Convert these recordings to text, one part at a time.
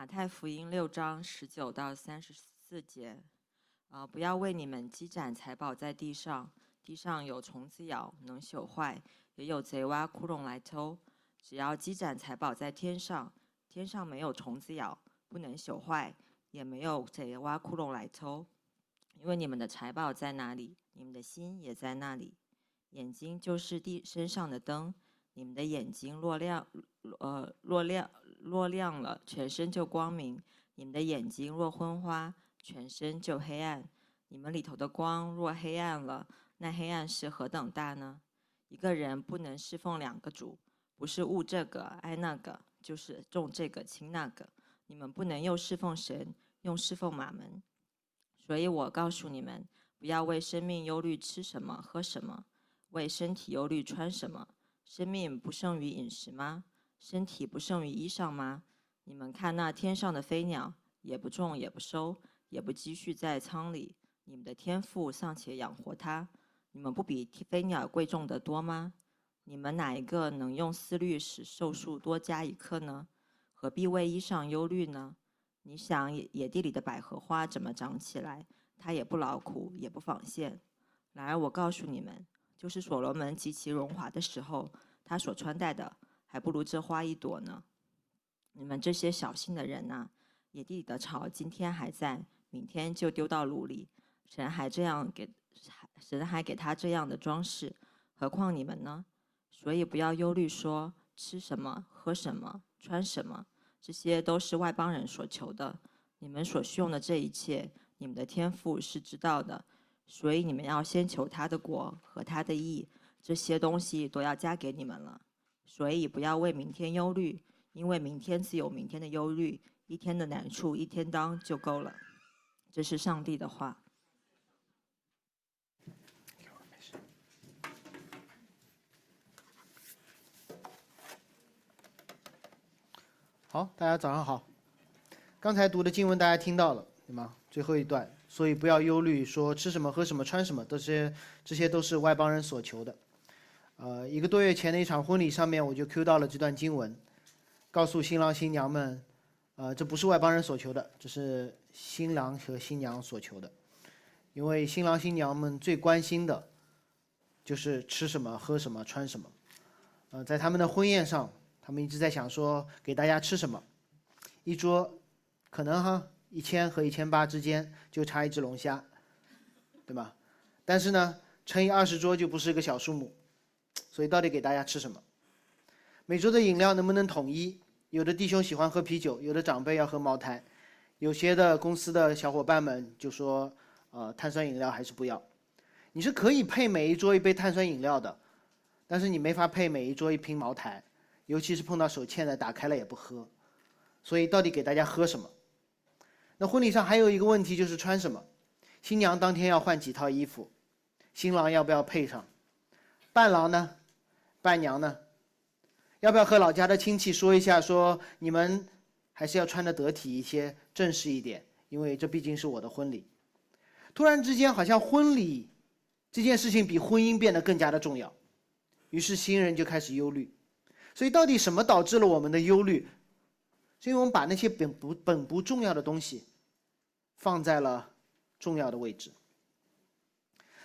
马太福音六章十九到三十四节，啊，不要为你们积攒财宝在地上，地上有虫子咬，能朽坏；也有贼挖窟窿来偷。只要积攒财宝在天上，天上没有虫子咬，不能朽坏，也没有贼挖窟窿来偷。因为你们的财宝在哪里，你们的心也在那里。眼睛就是地身上的灯，你们的眼睛若亮，呃，若亮。若亮了，全身就光明；你们的眼睛若昏花，全身就黑暗。你们里头的光若黑暗了，那黑暗是何等大呢？一个人不能侍奉两个主，不是误这个爱那个，就是重这个轻那个。你们不能又侍奉神，又侍奉马门。所以我告诉你们，不要为生命忧虑吃什么喝什么，为身体忧虑穿什么。生命不胜于饮食吗？身体不胜于衣裳吗？你们看那天上的飞鸟，也不种，也不收，也不积蓄在仓里，你们的天赋尚且养活它，你们不比飞鸟贵重得多吗？你们哪一个能用思虑使寿数多加一刻呢？何必为衣裳忧虑呢？你想野野地里的百合花怎么长起来？它也不劳苦，也不纺线。然而我告诉你们，就是所罗门极其荣华的时候，他所穿戴的。还不如这花一朵呢！你们这些小心的人呐，野地里的草今天还在，明天就丢到炉里。神还这样给，神还给他这样的装饰，何况你们呢？所以不要忧虑，说吃什么、喝什么、穿什么，这些都是外邦人所求的。你们所需用的这一切，你们的天赋是知道的。所以你们要先求他的国和他的义，这些东西都要加给你们了。所以不要为明天忧虑，因为明天自有明天的忧虑，一天的难处一天当就够了。这是上帝的话。好，大家早上好。刚才读的经文大家听到了，对吗？最后一段，所以不要忧虑，说吃什么、喝什么、穿什么，这些这些都是外邦人所求的。呃，一个多月前的一场婚礼上面，我就 Q 到了这段经文，告诉新郎新娘们，呃，这不是外邦人所求的，这是新郎和新娘所求的，因为新郎新娘们最关心的，就是吃什么、喝什么、穿什么。呃，在他们的婚宴上，他们一直在想说，给大家吃什么，一桌，可能哈一千和一千八之间就差一只龙虾，对吧？但是呢，乘以二十桌就不是一个小数目。所以到底给大家吃什么？每周的饮料能不能统一？有的弟兄喜欢喝啤酒，有的长辈要喝茅台，有些的公司的小伙伴们就说，呃，碳酸饮料还是不要。你是可以配每一桌一杯碳酸饮料的，但是你没法配每一桌一瓶茅台，尤其是碰到手欠的，打开了也不喝。所以到底给大家喝什么？那婚礼上还有一个问题就是穿什么？新娘当天要换几套衣服，新郎要不要配上？伴郎呢？伴娘呢？要不要和老家的亲戚说一下？说你们还是要穿的得体一些，正式一点，因为这毕竟是我的婚礼。突然之间，好像婚礼这件事情比婚姻变得更加的重要，于是新人就开始忧虑。所以，到底什么导致了我们的忧虑？是因为我们把那些本不本不重要的东西放在了重要的位置。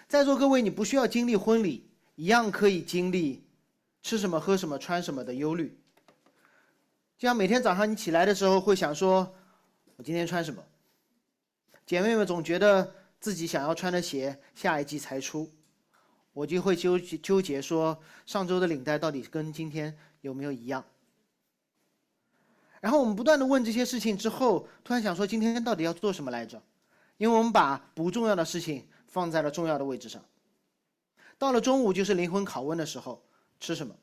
在座各位，你不需要经历婚礼。一样可以经历吃什么、喝什么、穿什么的忧虑。就像每天早上你起来的时候，会想说：“我今天穿什么？”姐妹们总觉得自己想要穿的鞋下一季才出，我就会纠结纠结说：上周的领带到底跟今天有没有一样？然后我们不断的问这些事情之后，突然想说：今天到底要做什么来着？因为我们把不重要的事情放在了重要的位置上。到了中午就是灵魂拷问的时候，吃什么？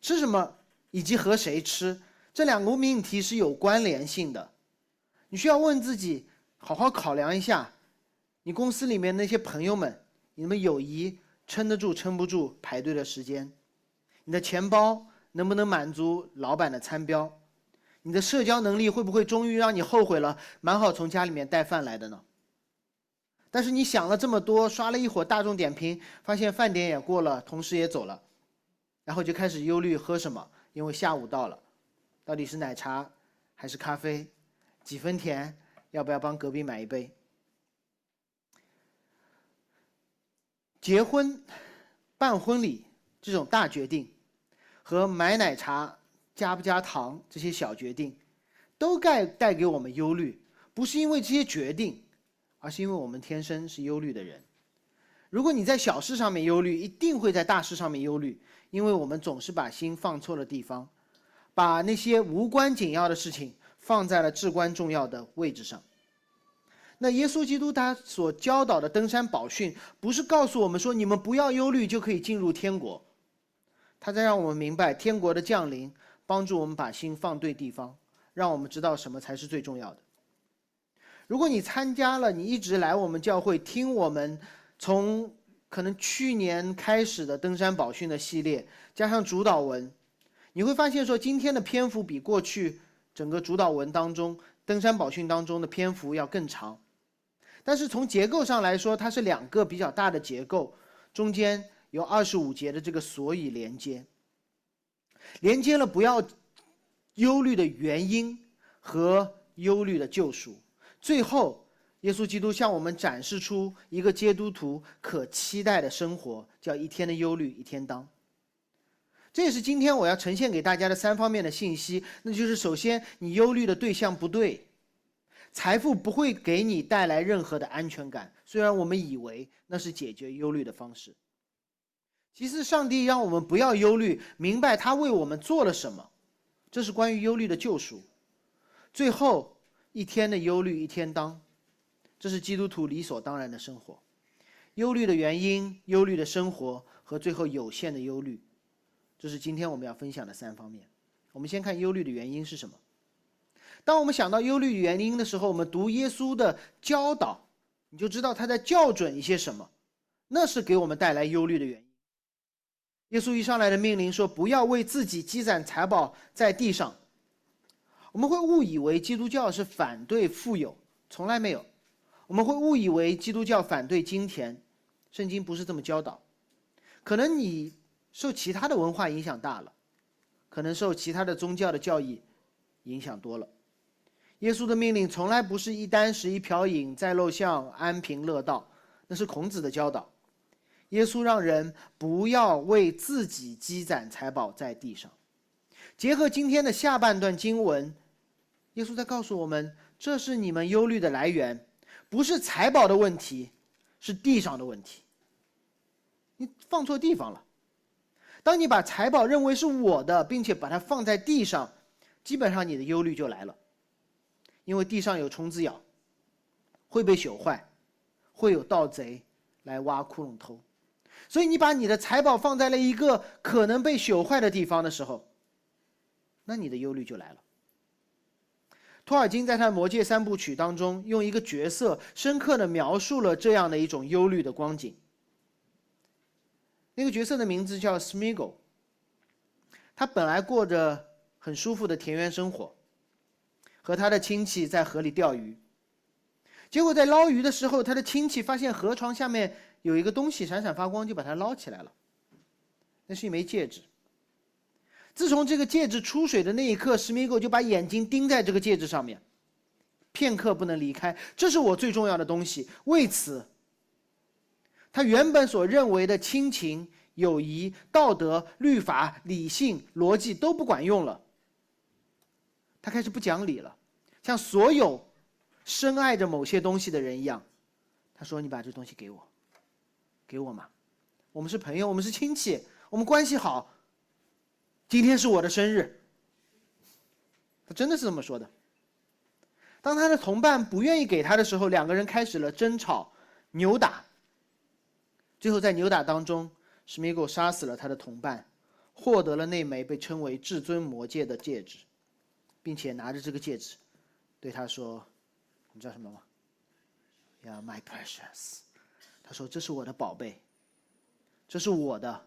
吃什么以及和谁吃，这两个命题是有关联性的。你需要问自己，好好考量一下，你公司里面那些朋友们，你们友谊撑得住撑不住排队的时间？你的钱包能不能满足老板的餐标？你的社交能力会不会终于让你后悔了，蛮好从家里面带饭来的呢？但是你想了这么多，刷了一会儿大众点评，发现饭点也过了，同事也走了，然后就开始忧虑喝什么，因为下午到了，到底是奶茶还是咖啡？几分甜？要不要帮隔壁买一杯？结婚、办婚礼这种大决定，和买奶茶加不加糖这些小决定，都带带给我们忧虑。不是因为这些决定，而是因为我们天生是忧虑的人。如果你在小事上面忧虑，一定会在大事上面忧虑，因为我们总是把心放错了地方，把那些无关紧要的事情放在了至关重要的位置上。那耶稣基督他所教导的登山宝训，不是告诉我们说你们不要忧虑就可以进入天国，他在让我们明白天国的降临，帮助我们把心放对地方，让我们知道什么才是最重要的。如果你参加了，你一直来我们教会听我们从可能去年开始的登山宝训的系列，加上主导文，你会发现说今天的篇幅比过去整个主导文当中登山宝训当中的篇幅要更长。但是从结构上来说，它是两个比较大的结构，中间有二十五节的这个所以连接，连接了不要忧虑的原因和忧虑的救赎。最后，耶稣基督向我们展示出一个基督徒可期待的生活，叫一天的忧虑一天当。这也是今天我要呈现给大家的三方面的信息。那就是首先，你忧虑的对象不对，财富不会给你带来任何的安全感。虽然我们以为那是解决忧虑的方式。其次，上帝让我们不要忧虑，明白他为我们做了什么，这是关于忧虑的救赎。最后。一天的忧虑一天当，这是基督徒理所当然的生活。忧虑的原因、忧虑的生活和最后有限的忧虑，这是今天我们要分享的三方面。我们先看忧虑的原因是什么。当我们想到忧虑原因的时候，我们读耶稣的教导，你就知道他在校准一些什么。那是给我们带来忧虑的原因。耶稣一上来的命令说：“不要为自己积攒财宝在地上。”我们会误以为基督教是反对富有，从来没有。我们会误以为基督教反对金钱，圣经不是这么教导。可能你受其他的文化影响大了，可能受其他的宗教的教义影响多了。耶稣的命令从来不是一箪食一瓢饮在陋巷安贫乐道，那是孔子的教导。耶稣让人不要为自己积攒财宝在地上。结合今天的下半段经文。耶稣在告诉我们，这是你们忧虑的来源，不是财宝的问题，是地上的问题。你放错地方了。当你把财宝认为是我的，并且把它放在地上，基本上你的忧虑就来了，因为地上有虫子咬，会被朽坏，会有盗贼来挖窟窿偷，所以你把你的财宝放在了一个可能被朽坏的地方的时候，那你的忧虑就来了。托尔金在他的《魔戒三部曲》当中，用一个角色深刻的描述了这样的一种忧虑的光景。那个角色的名字叫 Smiggle，他本来过着很舒服的田园生活，和他的亲戚在河里钓鱼。结果在捞鱼的时候，他的亲戚发现河床下面有一个东西闪闪发光，就把它捞起来了。那是一枚戒指。自从这个戒指出水的那一刻，史密狗就把眼睛盯在这个戒指上面，片刻不能离开。这是我最重要的东西。为此，他原本所认为的亲情、友谊、道德、律法、理性、逻辑都不管用了。他开始不讲理了，像所有深爱着某些东西的人一样。他说：“你把这东西给我，给我嘛，我们是朋友，我们是亲戚，我们关系好。”今天是我的生日，他真的是这么说的。当他的同伴不愿意给他的时候，两个人开始了争吵、扭打。最后在扭打当中，史密狗杀死了他的同伴，获得了那枚被称为至尊魔戒的戒指，并且拿着这个戒指，对他说：“你知道什么吗？”“Yeah, my precious。”他说：“这是我的宝贝，这是我的。”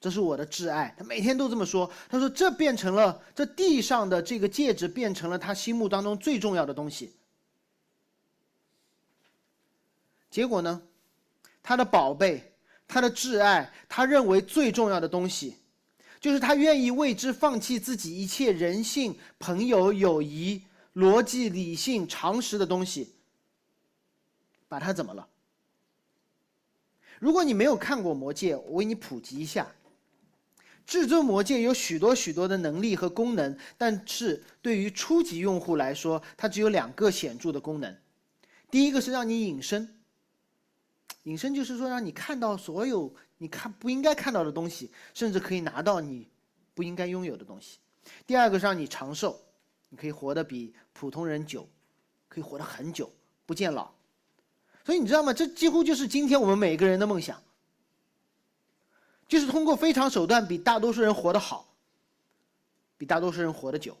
这是我的挚爱，他每天都这么说。他说：“这变成了这地上的这个戒指，变成了他心目当中最重要的东西。”结果呢，他的宝贝，他的挚爱，他认为最重要的东西，就是他愿意为之放弃自己一切人性、朋友、友谊、逻辑、理性、常识的东西，把他怎么了？如果你没有看过《魔戒》，我为你普及一下。至尊魔戒有许多许多的能力和功能，但是对于初级用户来说，它只有两个显著的功能。第一个是让你隐身，隐身就是说让你看到所有你看不应该看到的东西，甚至可以拿到你不应该拥有的东西。第二个是让你长寿，你可以活得比普通人久，可以活得很久，不见老。所以你知道吗？这几乎就是今天我们每一个人的梦想。就是通过非常手段，比大多数人活得好，比大多数人活得久。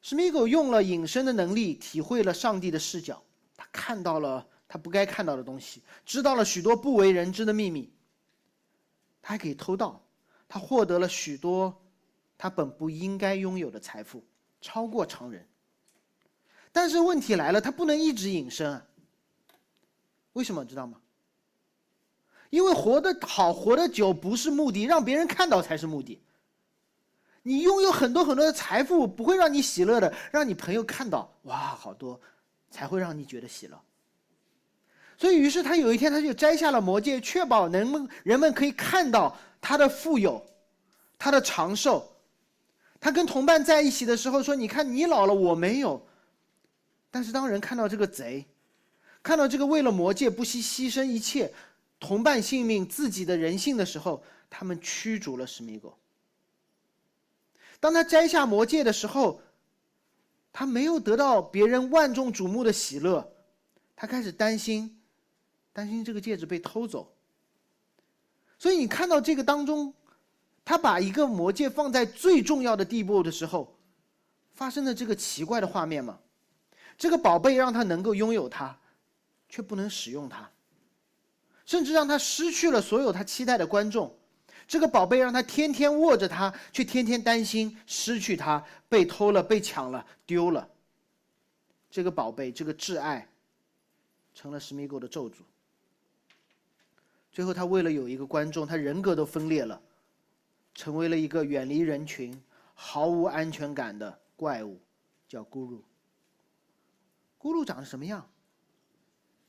史密狗用了隐身的能力，体会了上帝的视角，他看到了他不该看到的东西，知道了许多不为人知的秘密。他还可以偷盗，他获得了许多他本不应该拥有的财富，超过常人。但是问题来了，他不能一直隐身啊。为什么知道吗？因为活得好、活得久不是目的，让别人看到才是目的。你拥有很多很多的财富不会让你喜乐的，让你朋友看到，哇，好多，才会让你觉得喜乐。所以，于是他有一天他就摘下了魔戒，确保人们人们可以看到他的富有，他的长寿。他跟同伴在一起的时候说：“你看，你老了，我没有。”但是当人看到这个贼，看到这个为了魔戒不惜牺牲一切。同伴性命、自己的人性的时候，他们驱逐了史密狗。当他摘下魔戒的时候，他没有得到别人万众瞩目的喜乐，他开始担心，担心这个戒指被偷走。所以你看到这个当中，他把一个魔戒放在最重要的地步的时候，发生的这个奇怪的画面嘛，这个宝贝让他能够拥有它，却不能使用它。甚至让他失去了所有他期待的观众，这个宝贝让他天天握着它，却天天担心失去它，被偷了、被抢了、丢了。这个宝贝，这个挚爱，成了史密狗的咒诅。最后，他为了有一个观众，他人格都分裂了，成为了一个远离人群、毫无安全感的怪物，叫咕噜。咕噜长得什么样？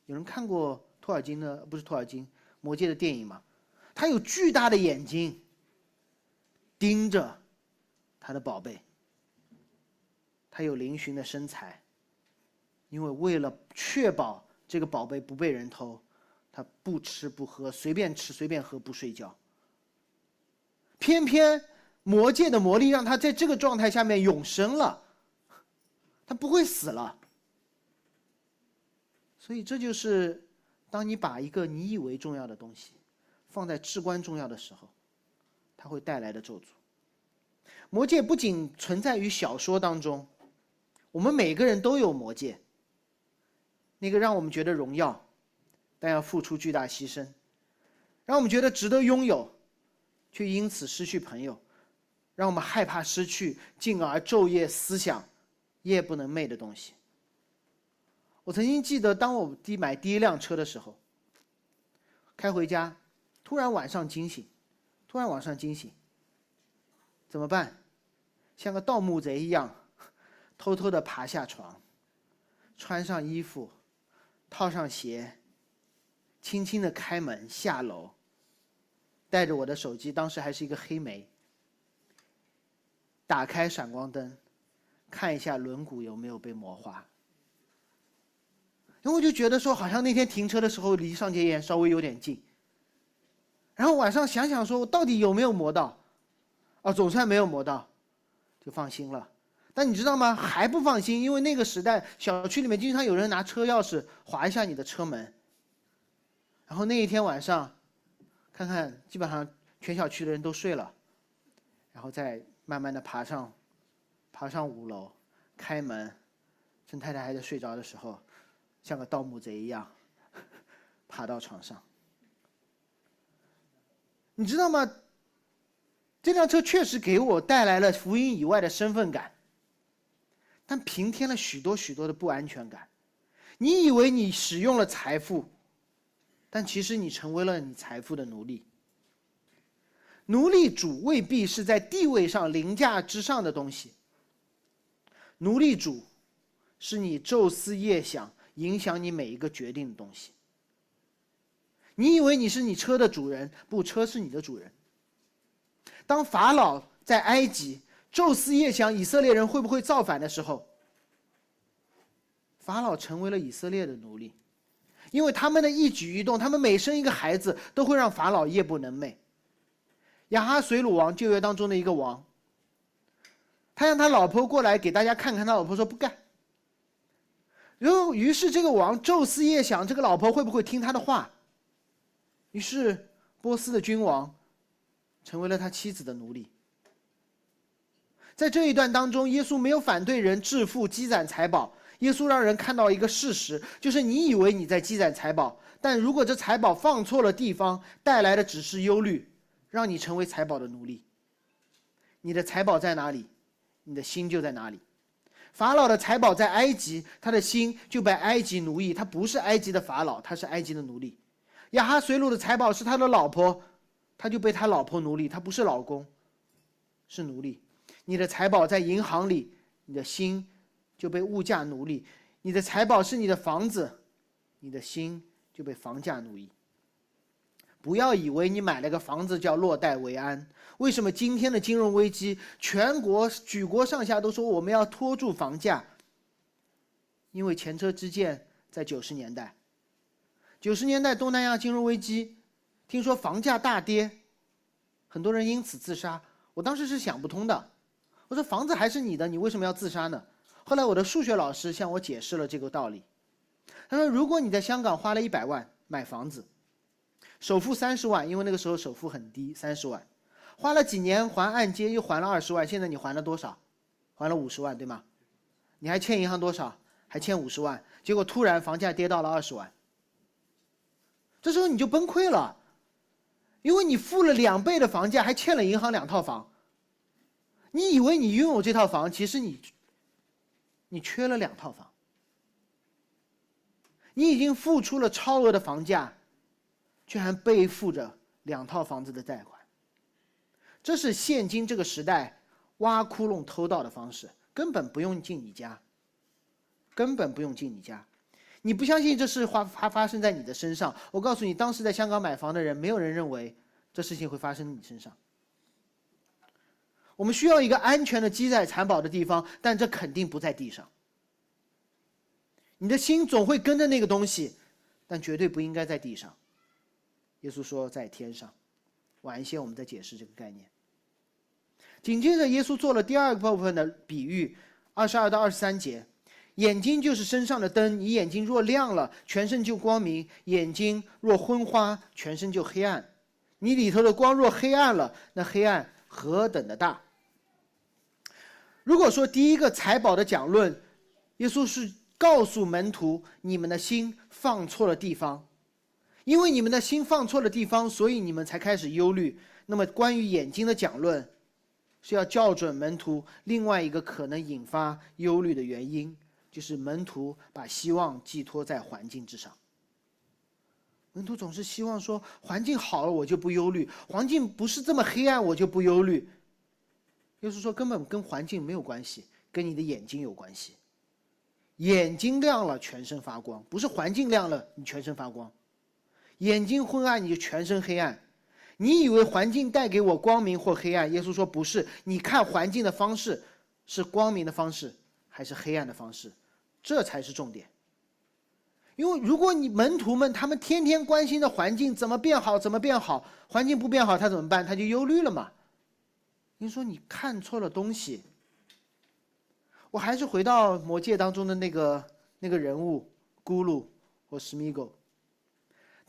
有人看过？托尔金的不是托尔金，魔戒的电影嘛，他有巨大的眼睛，盯着他的宝贝。他有嶙峋的身材，因为为了确保这个宝贝不被人偷，他不吃不喝，随便吃随便喝，不睡觉。偏偏魔戒的魔力让他在这个状态下面永生了，他不会死了。所以这就是。当你把一个你以为重要的东西放在至关重要的时候，它会带来的咒诅。魔戒不仅存在于小说当中，我们每个人都有魔戒。那个让我们觉得荣耀，但要付出巨大牺牲；让我们觉得值得拥有，却因此失去朋友；让我们害怕失去，进而昼夜思想夜不能寐的东西。我曾经记得，当我第买第一辆车的时候，开回家，突然晚上惊醒，突然晚上惊醒，怎么办？像个盗墓贼一样，偷偷的爬下床，穿上衣服，套上鞋，轻轻的开门下楼，带着我的手机，当时还是一个黑莓，打开闪光灯，看一下轮毂有没有被磨花。然后我就觉得说，好像那天停车的时候离上街沿稍微有点近。然后晚上想想说，我到底有没有磨到？啊，总算没有磨到，就放心了。但你知道吗？还不放心，因为那个时代小区里面经常有人拿车钥匙划一下你的车门。然后那一天晚上，看看基本上全小区的人都睡了，然后再慢慢的爬上，爬上五楼，开门，趁太太还在睡着的时候。像个盗墓贼一样，爬到床上。你知道吗？这辆车确实给我带来了福音以外的身份感，但平添了许多许多的不安全感。你以为你使用了财富，但其实你成为了你财富的奴隶。奴隶主未必是在地位上凌驾之上的东西。奴隶主是你昼思夜想、影响你每一个决定的东西。你以为你是你车的主人，不，车是你的主人。当法老在埃及昼思夜想以色列人会不会造反的时候，法老成为了以色列的奴隶，因为他们的一举一动，他们每生一个孩子都会让法老夜不能寐。亚哈水鲁王旧约当中的一个王，他让他老婆过来给大家看看，他老婆说不干。然后于是这个王昼思夜想，这个老婆会不会听他的话？于是波斯的君王成为了他妻子的奴隶。在这一段当中，耶稣没有反对人致富积攒财宝，耶稣让人看到一个事实，就是你以为你在积攒财宝，但如果这财宝放错了地方，带来的只是忧虑。让你成为财宝的奴隶。你的财宝在哪里，你的心就在哪里。法老的财宝在埃及，他的心就被埃及奴役。他不是埃及的法老，他是埃及的奴隶。亚哈水鲁的财宝是他的老婆，他就被他老婆奴隶。他不是老公，是奴隶。你的财宝在银行里，你的心就被物价奴隶。你的财宝是你的房子，你的心就被房价奴役。不要以为你买了个房子叫落袋为安。为什么今天的金融危机，全国举国上下都说我们要拖住房价？因为前车之鉴在九十年代，九十年代东南亚金融危机，听说房价大跌，很多人因此自杀。我当时是想不通的，我说房子还是你的，你为什么要自杀呢？后来我的数学老师向我解释了这个道理。他说，如果你在香港花了一百万买房子。首付三十万，因为那个时候首付很低，三十万，花了几年还按揭，又还了二十万，现在你还了多少？还了五十万，对吗？你还欠银行多少？还欠五十万，结果突然房价跌到了二十万，这时候你就崩溃了，因为你付了两倍的房价，还欠了银行两套房。你以为你拥有这套房，其实你，你缺了两套房，你已经付出了超额的房价。却还背负着两套房子的贷款，这是现今这个时代挖窟窿偷盗的方式，根本不用进你家，根本不用进你家。你不相信这事发发发生在你的身上？我告诉你，当时在香港买房的人，没有人认为这事情会发生你身上。我们需要一个安全的积攒财宝的地方，但这肯定不在地上。你的心总会跟着那个东西，但绝对不应该在地上。耶稣说：“在天上。”晚一些我们再解释这个概念。紧接着，耶稣做了第二个部分的比喻，二十二到二十三节：眼睛就是身上的灯，你眼睛若亮了，全身就光明；眼睛若昏花，全身就黑暗。你里头的光若黑暗了，那黑暗何等的大！如果说第一个财宝的讲论，耶稣是告诉门徒：你们的心放错了地方。因为你们的心放错了地方，所以你们才开始忧虑。那么，关于眼睛的讲论，是要校准门徒另外一个可能引发忧虑的原因，就是门徒把希望寄托在环境之上。门徒总是希望说，环境好了我就不忧虑，环境不是这么黑暗我就不忧虑。就是说，根本跟环境没有关系，跟你的眼睛有关系。眼睛亮了，全身发光，不是环境亮了你全身发光。眼睛昏暗，你就全身黑暗。你以为环境带给我光明或黑暗？耶稣说不是。你看环境的方式，是光明的方式还是黑暗的方式？这才是重点。因为如果你门徒们他们天天关心的环境怎么变好，怎么变好，环境不变好，他怎么办？他就忧虑了嘛。你说你看错了东西。我还是回到魔戒当中的那个那个人物咕噜或史密狗。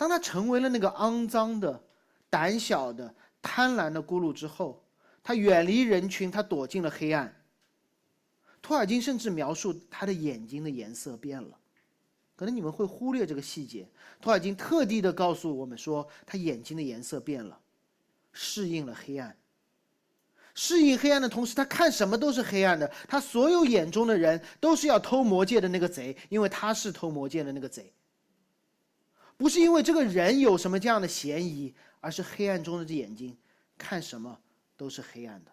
当他成为了那个肮脏的、胆小的、贪婪的咕噜之后，他远离人群，他躲进了黑暗。托尔金甚至描述他的眼睛的颜色变了，可能你们会忽略这个细节。托尔金特地的告诉我们说，他眼睛的颜色变了，适应了黑暗。适应黑暗的同时，他看什么都是黑暗的。他所有眼中的人都是要偷魔戒的那个贼，因为他是偷魔戒的那个贼。不是因为这个人有什么这样的嫌疑，而是黑暗中的这眼睛看什么都是黑暗的。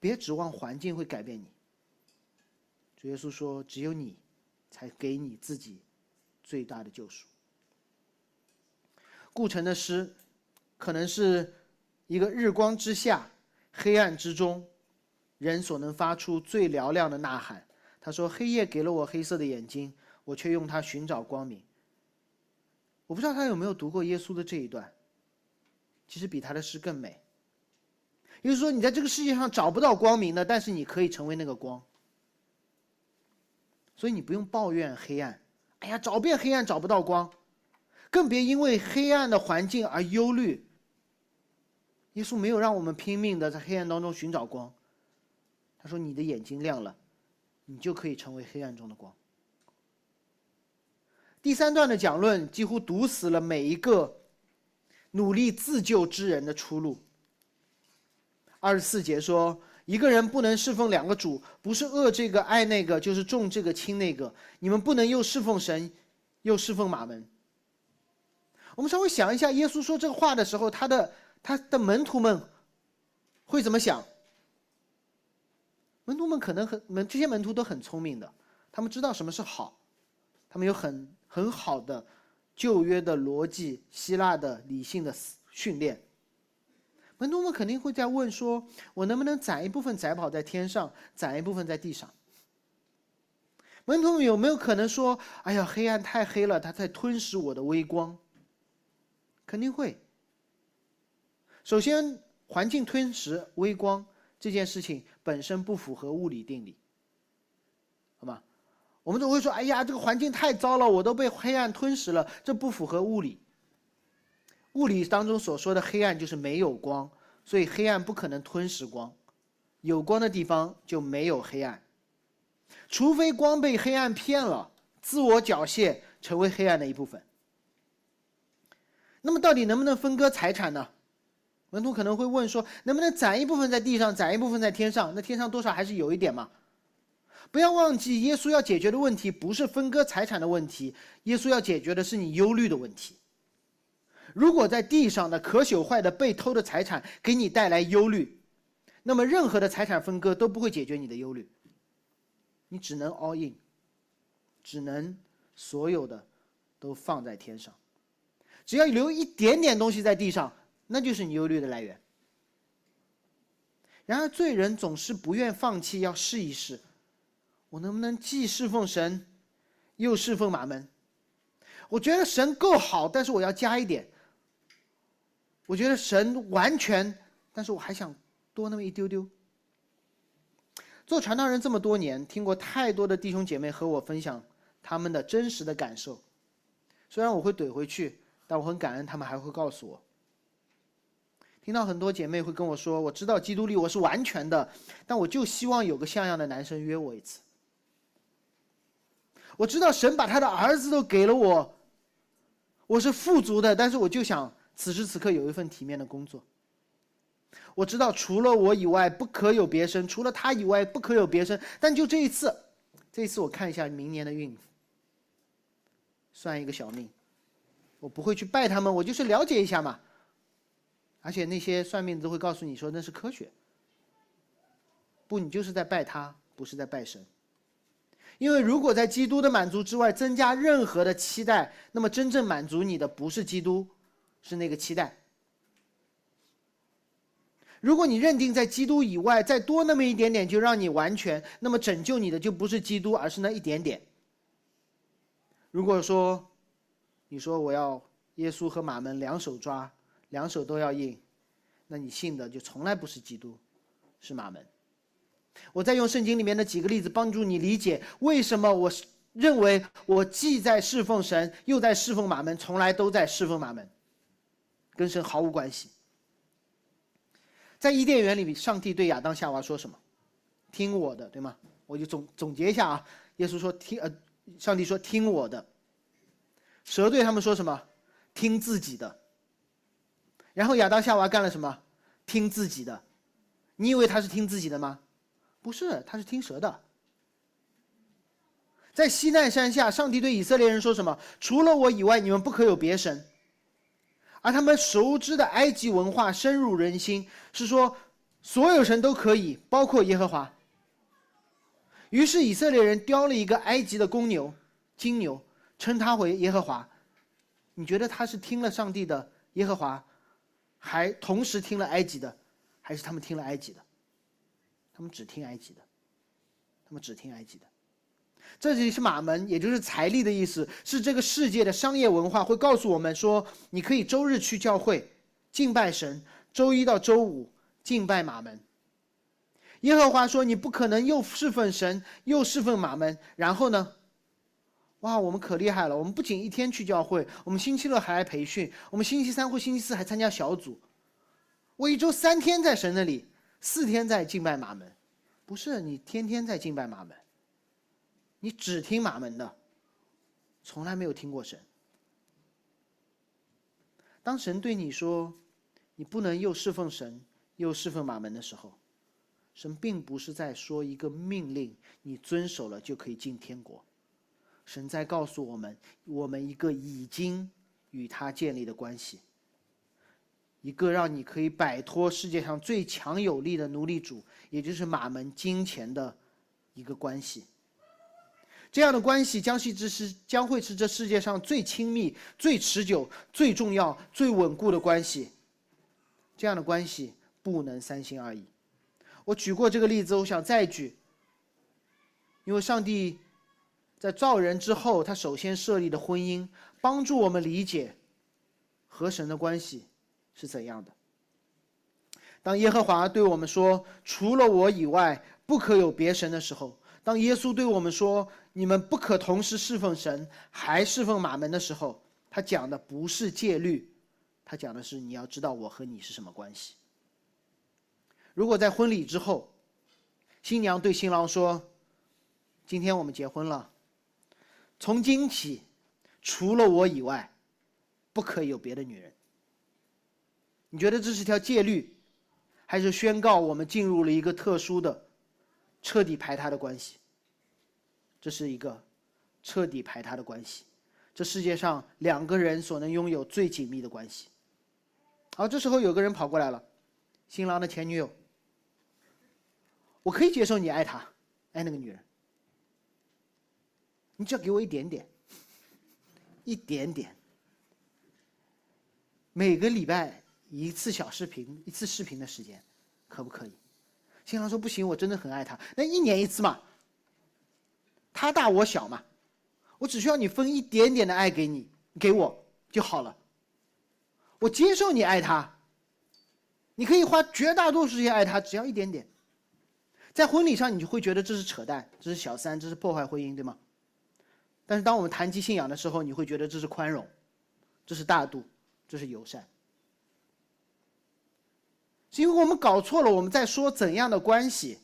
别指望环境会改变你。主耶稣说：“只有你，才给你自己最大的救赎。”顾城的诗，可能是一个日光之下、黑暗之中，人所能发出最嘹亮的呐喊。他说：“黑夜给了我黑色的眼睛，我却用它寻找光明。”我不知道他有没有读过耶稣的这一段，其实比他的诗更美。也就是说，你在这个世界上找不到光明的，但是你可以成为那个光。所以你不用抱怨黑暗，哎呀，找遍黑暗找不到光，更别因为黑暗的环境而忧虑。耶稣没有让我们拼命的在黑暗当中寻找光，他说：“你的眼睛亮了，你就可以成为黑暗中的光。”第三段的讲论几乎堵死了每一个努力自救之人的出路。二十四节说，一个人不能侍奉两个主，不是恶这个爱那个，就是重这个轻那个。你们不能又侍奉神，又侍奉马门。我们稍微想一下，耶稣说这个话的时候，他的他的门徒们会怎么想？门徒们可能很门这些门徒都很聪明的，他们知道什么是好，他们有很很好的旧约的逻辑、希腊的理性的训练。门徒们肯定会在问说：“我能不能攒一部分财宝在天上，攒一部分在地上？”门徒们有没有可能说：“哎呀，黑暗太黑了，它在吞噬我的微光？”肯定会。首先，环境吞噬微光这件事情本身不符合物理定理，我们总会说：“哎呀，这个环境太糟了，我都被黑暗吞噬了。”这不符合物理。物理当中所说的黑暗就是没有光，所以黑暗不可能吞噬光，有光的地方就没有黑暗，除非光被黑暗骗了，自我缴械成为黑暗的一部分。那么到底能不能分割财产呢？门徒可能会问说，能不能攒一部分在地上，攒一部分在天上？那天上多少还是有一点嘛？不要忘记，耶稣要解决的问题不是分割财产的问题，耶稣要解决的是你忧虑的问题。如果在地上的可朽坏的被偷的财产给你带来忧虑，那么任何的财产分割都不会解决你的忧虑。你只能 all in，只能所有的都放在天上，只要留一点点东西在地上，那就是你忧虑的来源。然而罪人总是不愿放弃，要试一试，我能不能既侍奉神，又侍奉马门？我觉得神够好，但是我要加一点。我觉得神完全，但是我还想多那么一丢丢。做传道人这么多年，听过太多的弟兄姐妹和我分享他们的真实的感受。虽然我会怼回去，但我很感恩他们还会告诉我。听到很多姐妹会跟我说：“我知道基督里我是完全的，但我就希望有个像样的男生约我一次。”我知道神把他的儿子都给了我，我是富足的，但是我就想。此时此刻有一份体面的工作。我知道除了我以外不可有别生，除了他以外不可有别生。但就这一次，这一次我看一下明年的运，算一个小命。我不会去拜他们，我就是了解一下嘛。而且那些算命都会告诉你说那是科学。不，你就是在拜他，不是在拜神。因为如果在基督的满足之外增加任何的期待，那么真正满足你的不是基督。是那个期待。如果你认定在基督以外再多那么一点点就让你完全，那么拯救你的就不是基督，而是那一点点。如果说你说我要耶稣和马门两手抓，两手都要硬，那你信的就从来不是基督，是马门。我再用圣经里面的几个例子帮助你理解为什么我认为我既在侍奉神，又在侍奉马门，从来都在侍奉马门。跟神毫无关系。在伊甸园里，上帝对亚当夏娃说什么？听我的，对吗？我就总总结一下啊。耶稣说：“听，呃，上帝说听我的。”蛇对他们说什么？听自己的。然后亚当夏娃干了什么？听自己的。你以为他是听自己的吗？不是，他是听蛇的。在西奈山下，上帝对以色列人说什么？除了我以外，你们不可有别神。而他们熟知的埃及文化深入人心，是说所有神都可以，包括耶和华。于是以色列人雕了一个埃及的公牛、金牛，称他为耶和华。你觉得他是听了上帝的耶和华，还同时听了埃及的，还是他们听了埃及的？他们只听埃及的，他们只听埃及的。这里是马门，也就是财力的意思，是这个世界的商业文化会告诉我们说，你可以周日去教会敬拜神，周一到周五敬拜马门。耶和华说，你不可能又侍奉神又侍奉马门，然后呢？哇，我们可厉害了！我们不仅一天去教会，我们星期六还来培训，我们星期三或星期四还参加小组。我一周三天在神那里，四天在敬拜马门，不是你天天在敬拜马门，你只听马门的，从来没有听过神。当神对你说，你不能又侍奉神又侍奉马门的时候，神并不是在说一个命令，你遵守了就可以进天国。神在告诉我们，我们一个已经与他建立的关系，一个让你可以摆脱世界上最强有力的奴隶主，也就是马门金钱的一个关系。这样的关系将是这是将会是这世界上最亲密、最持久、最重要、最稳固的关系。这样的关系不能三心二意。我举过这个例子，我想再举，因为上帝。在造人之后，他首先设立的婚姻，帮助我们理解和神的关系是怎样的。当耶和华对我们说“除了我以外，不可有别神”的时候，当耶稣对我们说“你们不可同时侍奉神，还侍奉马门”的时候，他讲的不是戒律，他讲的是你要知道我和你是什么关系。如果在婚礼之后，新娘对新郎说：“今天我们结婚了。”从今起，除了我以外，不可以有别的女人。你觉得这是条戒律，还是宣告我们进入了一个特殊的、彻底排他的关系？这是一个彻底排他的关系，这世界上两个人所能拥有最紧密的关系。好，这时候有个人跑过来了，新郎的前女友。我可以接受你爱他，爱那个女人。你只要给我一点点，一点点，每个礼拜一次小视频，一次视频的时间，可不可以？新郎说不行，我真的很爱他。那一年一次嘛，他大我小嘛，我只需要你分一点点的爱给你，给我就好了。我接受你爱他，你可以花绝大多数时间爱他，只要一点点。在婚礼上，你就会觉得这是扯淡，这是小三，这是破坏婚姻，对吗？但是，当我们谈及信仰的时候，你会觉得这是宽容，这是大度，这是友善。是因为我们搞错了，我们在说怎样的关系？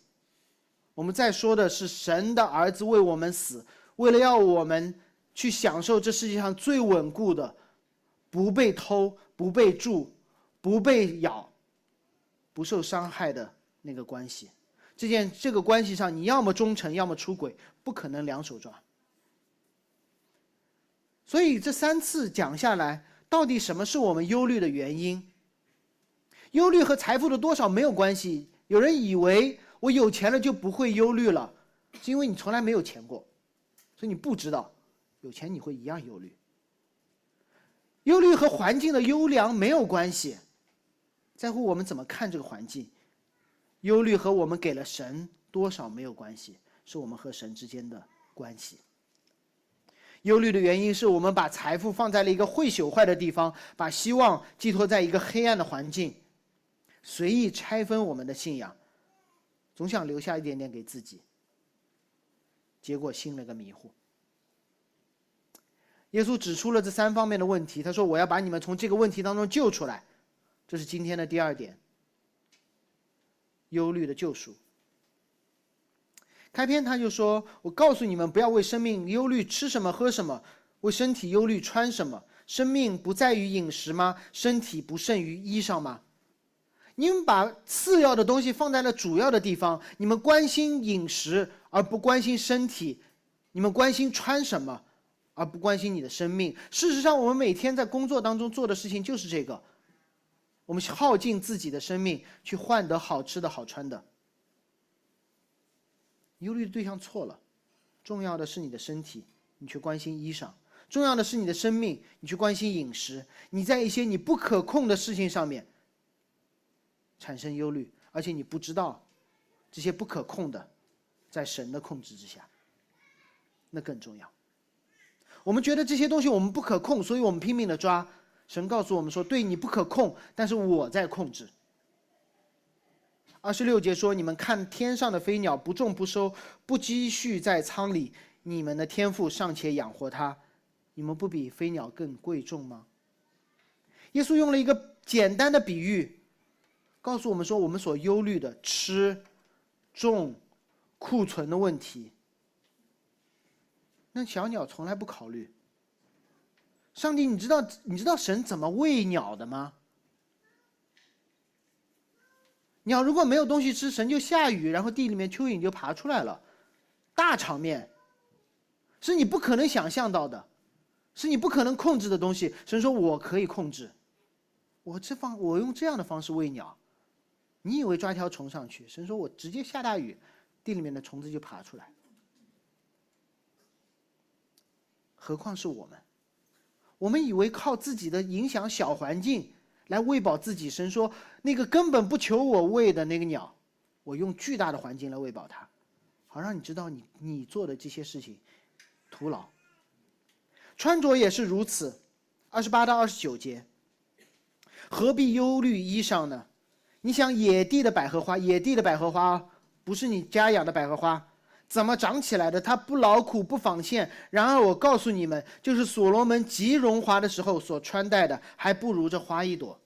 我们在说的是神的儿子为我们死，为了要我们去享受这世界上最稳固的、不被偷、不被住、不被咬、不受伤害的那个关系。这件这个关系上，你要么忠诚，要么出轨，不可能两手抓。所以这三次讲下来，到底什么是我们忧虑的原因？忧虑和财富的多少没有关系。有人以为我有钱了就不会忧虑了，是因为你从来没有钱过，所以你不知道，有钱你会一样忧虑。忧虑和环境的优良没有关系，在乎我们怎么看这个环境。忧虑和我们给了神多少没有关系，是我们和神之间的关系。忧虑的原因是我们把财富放在了一个会朽坏的地方，把希望寄托在一个黑暗的环境，随意拆分我们的信仰，总想留下一点点给自己，结果信了个迷糊。耶稣指出了这三方面的问题，他说：“我要把你们从这个问题当中救出来。”这是今天的第二点，忧虑的救赎。开篇他就说：“我告诉你们，不要为生命忧虑吃什么喝什么，为身体忧虑穿什么。生命不在于饮食吗？身体不胜于衣裳吗？你们把次要的东西放在了主要的地方。你们关心饮食而不关心身体，你们关心穿什么，而不关心你的生命。事实上，我们每天在工作当中做的事情就是这个：我们耗尽自己的生命去换得好吃的好穿的。忧虑的对象错了，重要的是你的身体，你去关心衣裳；重要的是你的生命，你去关心饮食。你在一些你不可控的事情上面产生忧虑，而且你不知道这些不可控的在神的控制之下，那更重要。我们觉得这些东西我们不可控，所以我们拼命的抓。神告诉我们说：“对你不可控，但是我在控制。”二十六节说：“你们看天上的飞鸟，不种不收，不积蓄在仓里，你们的天赋尚且养活它，你们不比飞鸟更贵重吗？”耶稣用了一个简单的比喻，告诉我们说：我们所忧虑的吃、种、库存的问题，那小鸟从来不考虑。上帝，你知道你知道神怎么喂鸟的吗？鸟如果没有东西吃，神就下雨，然后地里面蚯蚓就爬出来了，大场面，是你不可能想象到的，是你不可能控制的东西。神说：“我可以控制，我这方我用这样的方式喂鸟，你以为抓条虫上去？神说我直接下大雨，地里面的虫子就爬出来。何况是我们，我们以为靠自己的影响小环境。”来喂饱自己。神说：“那个根本不求我喂的那个鸟，我用巨大的环境来喂饱它，好让你知道你你做的这些事情徒劳。穿着也是如此。二十八到二十九节，何必忧虑衣裳呢？你想野地的百合花，野地的百合花不是你家养的百合花，怎么长起来的？它不劳苦，不纺线。然而我告诉你们，就是所罗门极荣华的时候所穿戴的，还不如这花一朵。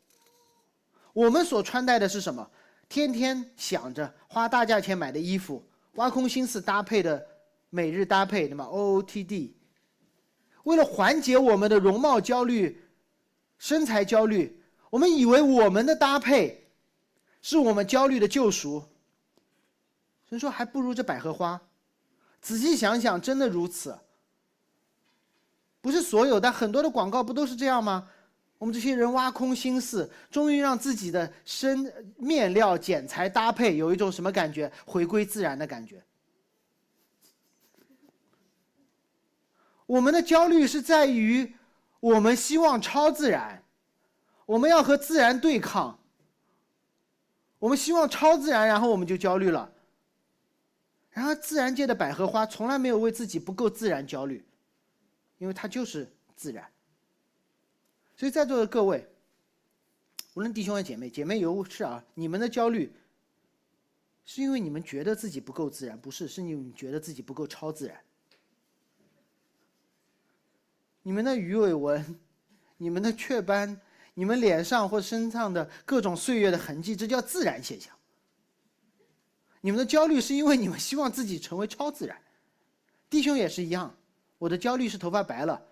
我们所穿戴的是什么？天天想着花大价钱买的衣服，挖空心思搭配的每日搭配，对吗？O O T D。为了缓解我们的容貌焦虑、身材焦虑，我们以为我们的搭配是我们焦虑的救赎。所以说，还不如这百合花。仔细想想，真的如此。不是所有，但很多的广告不都是这样吗？我们这些人挖空心思，终于让自己的身面料剪裁搭配有一种什么感觉？回归自然的感觉。我们的焦虑是在于，我们希望超自然，我们要和自然对抗。我们希望超自然，然后我们就焦虑了。然而，自然界的百合花从来没有为自己不够自然焦虑，因为它就是自然。所以在座的各位，无论弟兄还是姐妹，姐妹有事啊，你们的焦虑是因为你们觉得自己不够自然，不是？是你们觉得自己不够超自然。你们的鱼尾纹，你们的雀斑，你们脸上或身上的各种岁月的痕迹，这叫自然现象。你们的焦虑是因为你们希望自己成为超自然，弟兄也是一样。我的焦虑是头发白了，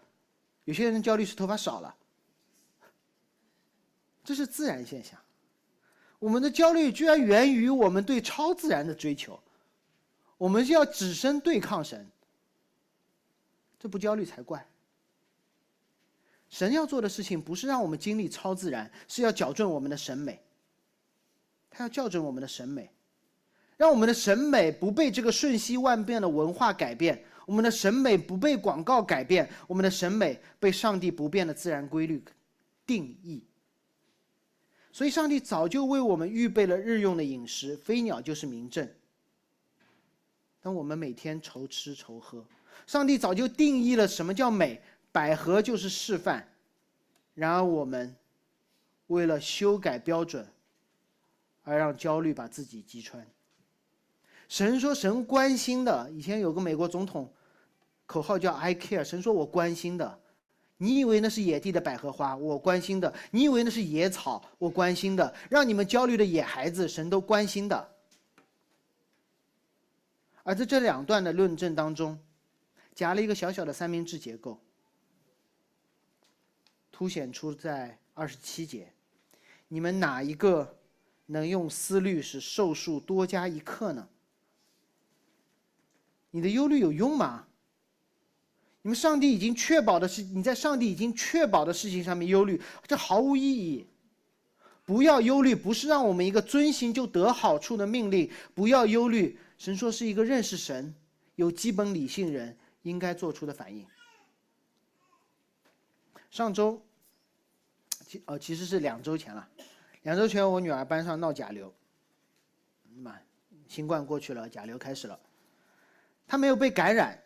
有些人焦虑是头发少了，这是自然现象。我们的焦虑居然源于我们对超自然的追求，我们就要只身对抗神，这不焦虑才怪。神要做的事情不是让我们经历超自然，是要矫正我们的审美。他要校正我们的审美。让我们的审美不被这个瞬息万变的文化改变，我们的审美不被广告改变，我们的审美被上帝不变的自然规律定义。所以，上帝早就为我们预备了日用的饮食，飞鸟就是明证。当我们每天愁吃愁喝，上帝早就定义了什么叫美，百合就是示范。然而，我们为了修改标准，而让焦虑把自己击穿。神说：“神关心的。以前有个美国总统，口号叫 ‘I care’。神说我关心的。你以为那是野地的百合花？我关心的。你以为那是野草？我关心的。让你们焦虑的野孩子，神都关心的。而在这两段的论证当中，夹了一个小小的三明治结构，凸显出在二十七节：你们哪一个能用思虑使寿数多加一刻呢？”你的忧虑有用吗？你们上帝已经确保的是你在上帝已经确保的事情上面忧虑，这毫无意义。不要忧虑，不是让我们一个遵行就得好处的命令。不要忧虑，神说是一个认识神、有基本理性人应该做出的反应。上周，其呃其实是两周前了，两周前我女儿班上闹甲流，嘛，新冠过去了，甲流开始了，她没有被感染。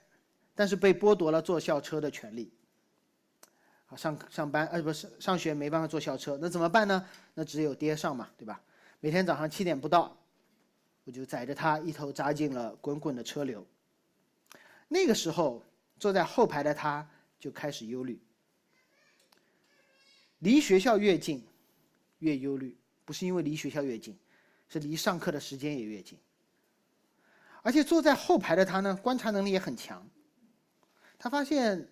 但是被剥夺了坐校车的权利。好，上上班，呃，不是上学没办法坐校车，那怎么办呢？那只有爹上嘛，对吧？每天早上七点不到，我就载着他一头扎进了滚滚的车流。那个时候，坐在后排的他就开始忧虑。离学校越近，越忧虑，不是因为离学校越近，是离上课的时间也越近。而且坐在后排的他呢，观察能力也很强。他发现，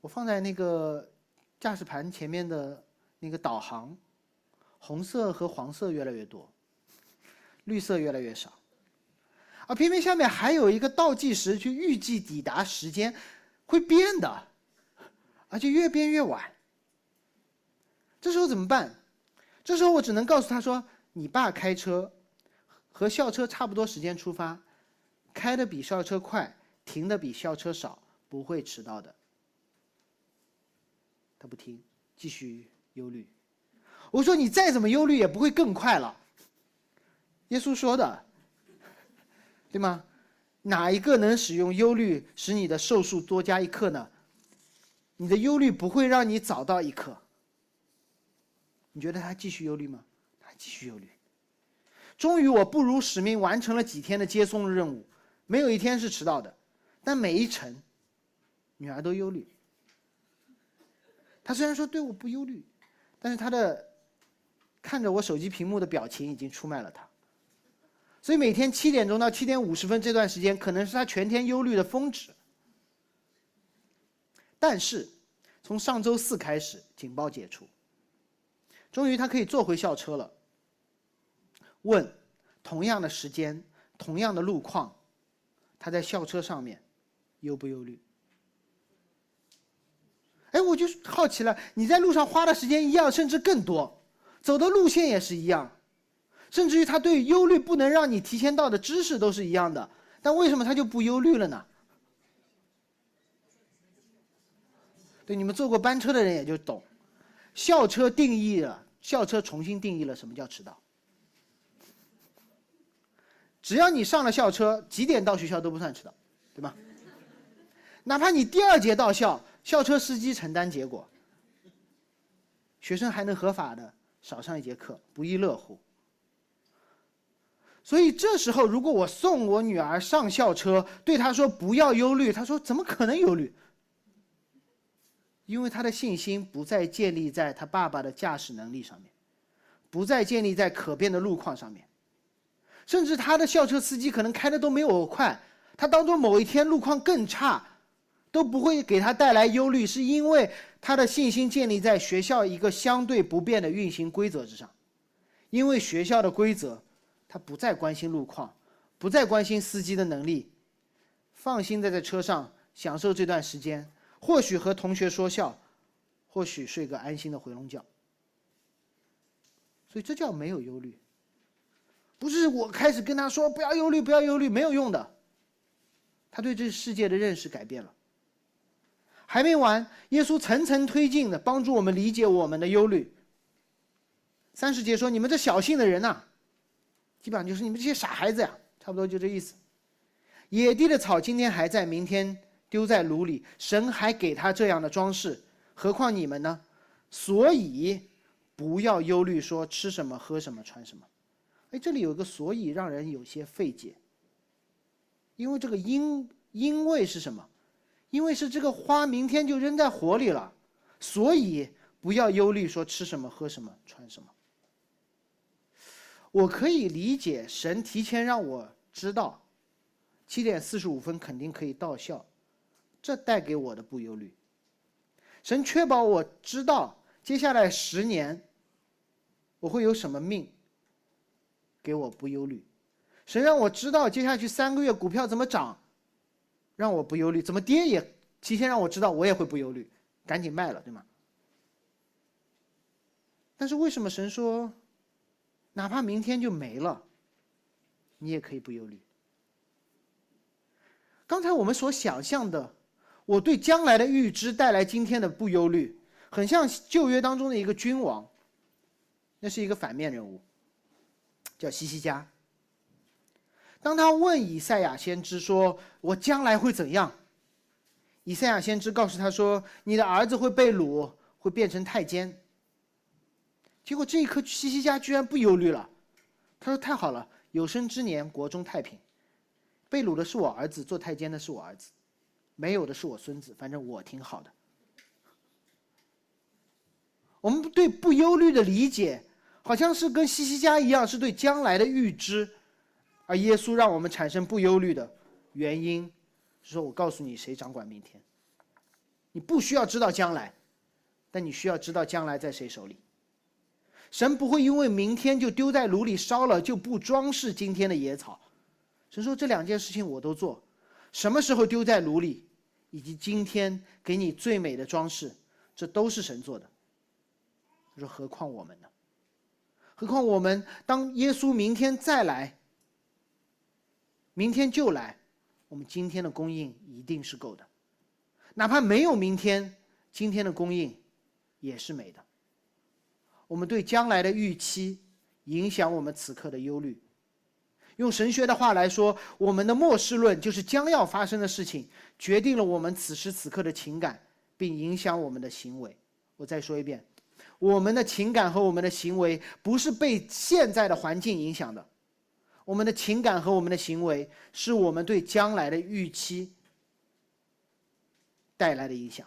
我放在那个驾驶盘前面的那个导航，红色和黄色越来越多，绿色越来越少，而偏偏下面还有一个倒计时，去预计抵达时间会变的，而且越变越晚。这时候怎么办？这时候我只能告诉他说：“你爸开车和校车差不多时间出发，开的比校车快。”停的比校车少，不会迟到的。他不听，继续忧虑。我说你再怎么忧虑，也不会更快了。耶稣说的，对吗？哪一个能使用忧虑使你的寿数多加一刻呢？你的忧虑不会让你早到一刻。你觉得他继续忧虑吗？他继续忧虑。终于，我不辱使命，完成了几天的接送任务，没有一天是迟到的。但每一程，女儿都忧虑。她虽然说对我不忧虑，但是她的看着我手机屏幕的表情已经出卖了她。所以每天七点钟到七点五十分这段时间，可能是她全天忧虑的峰值。但是从上周四开始，警报解除，终于他可以坐回校车了。问：同样的时间，同样的路况，他在校车上面。忧不忧虑？哎，我就好奇了，你在路上花的时间一样，甚至更多，走的路线也是一样，甚至于他对忧虑不能让你提前到的知识都是一样的，但为什么他就不忧虑了呢？对，你们坐过班车的人也就懂，校车定义了，校车重新定义了什么叫迟到。只要你上了校车，几点到学校都不算迟到，对吗？哪怕你第二节到校，校车司机承担结果，学生还能合法的少上一节课，不亦乐乎。所以这时候，如果我送我女儿上校车，对她说不要忧虑，她说怎么可能忧虑？因为他的信心不再建立在他爸爸的驾驶能力上面，不再建立在可变的路况上面，甚至他的校车司机可能开的都没有我快，他当中某一天路况更差。都不会给他带来忧虑，是因为他的信心建立在学校一个相对不变的运行规则之上。因为学校的规则，他不再关心路况，不再关心司机的能力，放心的在车上享受这段时间，或许和同学说笑，或许睡个安心的回笼觉。所以这叫没有忧虑。不是我开始跟他说不要忧虑，不要忧虑，没有用的。他对这世界的认识改变了。还没完，耶稣层层推进的帮助我们理解我们的忧虑。三十节说：“你们这小性的人呐，基本上就是你们这些傻孩子呀，差不多就这意思。野地的草今天还在，明天丢在炉里，神还给他这样的装饰，何况你们呢？所以不要忧虑，说吃什么、喝什么、穿什么。哎，这里有个所以，让人有些费解，因为这个因因为是什么？因为是这个花明天就扔在火里了，所以不要忧虑说吃什么喝什么穿什么。我可以理解神提前让我知道，七点四十五分肯定可以到校，这带给我的不忧虑。神确保我知道接下来十年我会有什么命，给我不忧虑。神让我知道接下去三个月股票怎么涨。让我不忧虑，怎么跌也提前让我知道，我也会不忧虑，赶紧卖了，对吗？但是为什么神说，哪怕明天就没了，你也可以不忧虑？刚才我们所想象的，我对将来的预知带来今天的不忧虑，很像旧约当中的一个君王，那是一个反面人物，叫西西家。当他问以赛亚先知说：“我将来会怎样？”以赛亚先知告诉他说：“你的儿子会被掳，会变成太监。”结果这一刻，西西家居然不忧虑了。他说：“太好了，有生之年国中太平。被掳的是我儿子，做太监的是我儿子，没有的是我孙子。反正我挺好的。”我们对不忧虑的理解，好像是跟西西家一样，是对将来的预知。而耶稣让我们产生不忧虑的原因，是说我告诉你谁掌管明天。你不需要知道将来，但你需要知道将来在谁手里。神不会因为明天就丢在炉里烧了，就不装饰今天的野草。神说这两件事情我都做，什么时候丢在炉里，以及今天给你最美的装饰，这都是神做的。他说何况我们呢？何况我们当耶稣明天再来。明天就来，我们今天的供应一定是够的，哪怕没有明天，今天的供应也是美的。我们对将来的预期影响我们此刻的忧虑。用神学的话来说，我们的末世论就是将要发生的事情决定了我们此时此刻的情感，并影响我们的行为。我再说一遍，我们的情感和我们的行为不是被现在的环境影响的。我们的情感和我们的行为，是我们对将来的预期带来的影响，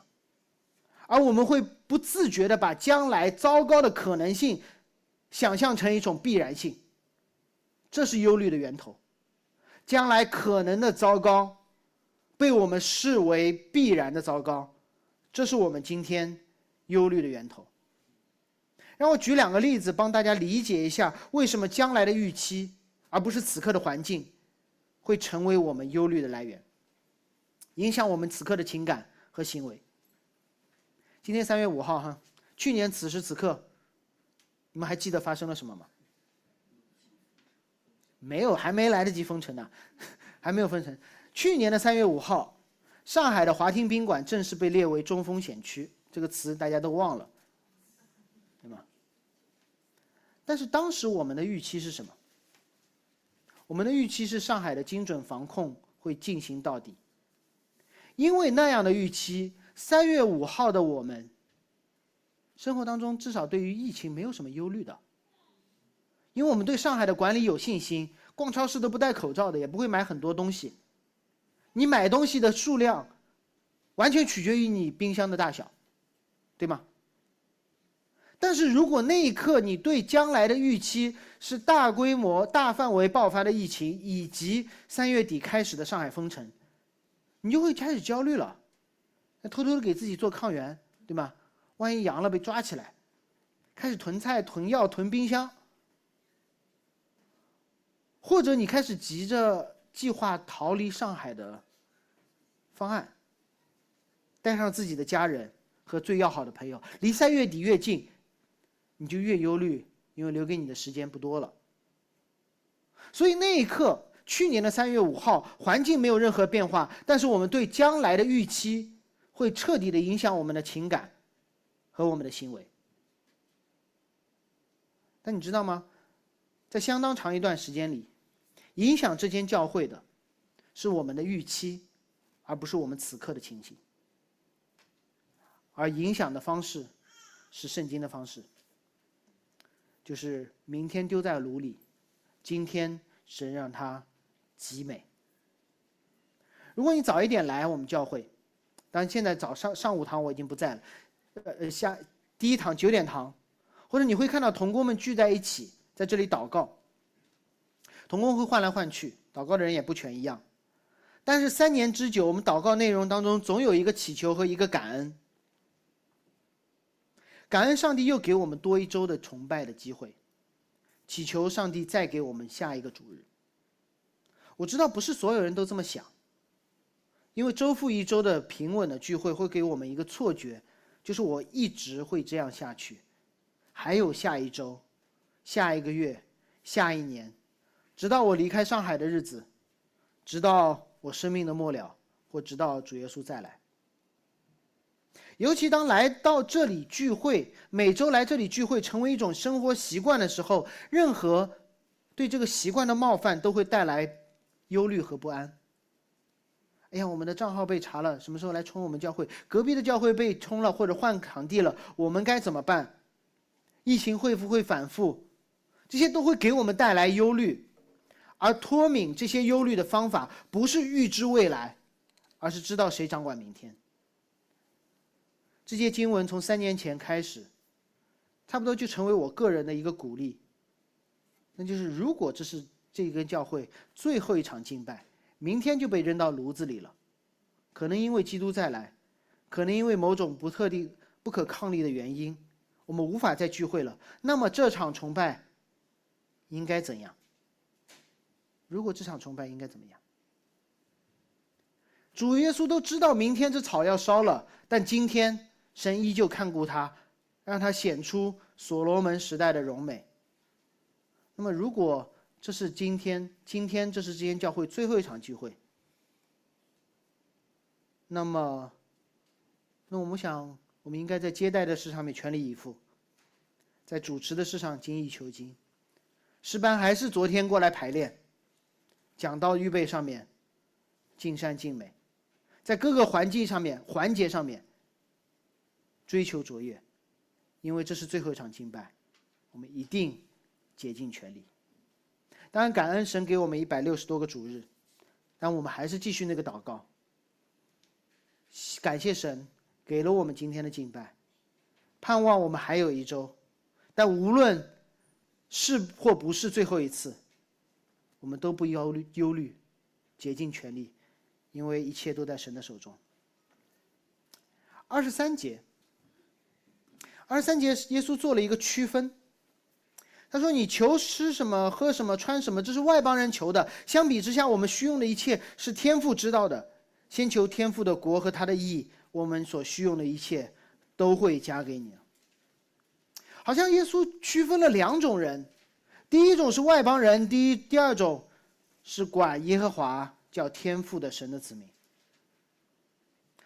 而我们会不自觉的把将来糟糕的可能性想象成一种必然性，这是忧虑的源头。将来可能的糟糕，被我们视为必然的糟糕，这是我们今天忧虑的源头。让我举两个例子，帮大家理解一下为什么将来的预期。而不是此刻的环境，会成为我们忧虑的来源，影响我们此刻的情感和行为。今天三月五号，哈，去年此时此刻，你们还记得发生了什么吗？没有，还没来得及封城呢，还没有封城。去年的三月五号，上海的华亭宾馆正式被列为中风险区，这个词大家都忘了，对吗？但是当时我们的预期是什么？我们的预期是上海的精准防控会进行到底，因为那样的预期，三月五号的我们，生活当中至少对于疫情没有什么忧虑的，因为我们对上海的管理有信心，逛超市都不戴口罩的，也不会买很多东西，你买东西的数量，完全取决于你冰箱的大小，对吗？但是如果那一刻你对将来的预期是大规模、大范围爆发的疫情，以及三月底开始的上海封城，你就会开始焦虑了，偷偷的给自己做抗原，对吗？万一阳了被抓起来，开始囤菜、囤药、囤冰箱，或者你开始急着计划逃离上海的方案，带上自己的家人和最要好的朋友，离三月底越近。你就越忧虑，因为留给你的时间不多了。所以那一刻，去年的三月五号，环境没有任何变化，但是我们对将来的预期会彻底的影响我们的情感和我们的行为。但你知道吗？在相当长一段时间里，影响这间教会的，是我们的预期，而不是我们此刻的情形。而影响的方式，是圣经的方式。就是明天丢在炉里，今天神让它极美。如果你早一点来我们教会，当然现在早上上午堂我已经不在了，呃下第一堂九点堂，或者你会看到童工们聚在一起在这里祷告。童工会换来换去，祷告的人也不全一样，但是三年之久，我们祷告内容当中总有一个祈求和一个感恩。感恩上帝又给我们多一周的崇拜的机会，祈求上帝再给我们下一个主日。我知道不是所有人都这么想，因为周复一周的平稳的聚会会给我们一个错觉，就是我一直会这样下去，还有下一周、下一个月、下一年，直到我离开上海的日子，直到我生命的末了，或直到主耶稣再来。尤其当来到这里聚会，每周来这里聚会成为一种生活习惯的时候，任何对这个习惯的冒犯都会带来忧虑和不安。哎呀，我们的账号被查了，什么时候来冲我们教会？隔壁的教会被冲了，或者换场地了，我们该怎么办？疫情会不会反复？这些都会给我们带来忧虑，而脱敏这些忧虑的方法，不是预知未来，而是知道谁掌管明天。这些经文从三年前开始，差不多就成为我个人的一个鼓励。那就是，如果这是这个教会最后一场敬拜，明天就被扔到炉子里了，可能因为基督再来，可能因为某种不特定、不可抗力的原因，我们无法再聚会了。那么这场崇拜应该怎样？如果这场崇拜应该怎么样？主耶稣都知道明天这草要烧了，但今天。神依旧看顾他，让他显出所罗门时代的荣美。那么，如果这是今天，今天这是这间教会最后一场聚会，那么，那我们想，我们应该在接待的事上面全力以赴，在主持的事上精益求精。诗班还是昨天过来排练，讲到预备上面尽善尽美，在各个环境上面环节上面。追求卓越，因为这是最后一场敬拜，我们一定竭尽全力。当然，感恩神给我们一百六十多个主日，但我们还是继续那个祷告。感谢神给了我们今天的敬拜，盼望我们还有一周。但无论是或不是最后一次，我们都不忧虑忧虑，竭尽全力，因为一切都在神的手中。二十三节。二十三节，耶稣做了一个区分。他说：“你求吃什么、喝什么、穿什么，这是外邦人求的。相比之下，我们需用的一切是天父知道的。先求天父的国和他的义，我们所需用的一切都会加给你。”好像耶稣区分了两种人：第一种是外邦人，第一第二种是管耶和华叫天父的神的子民。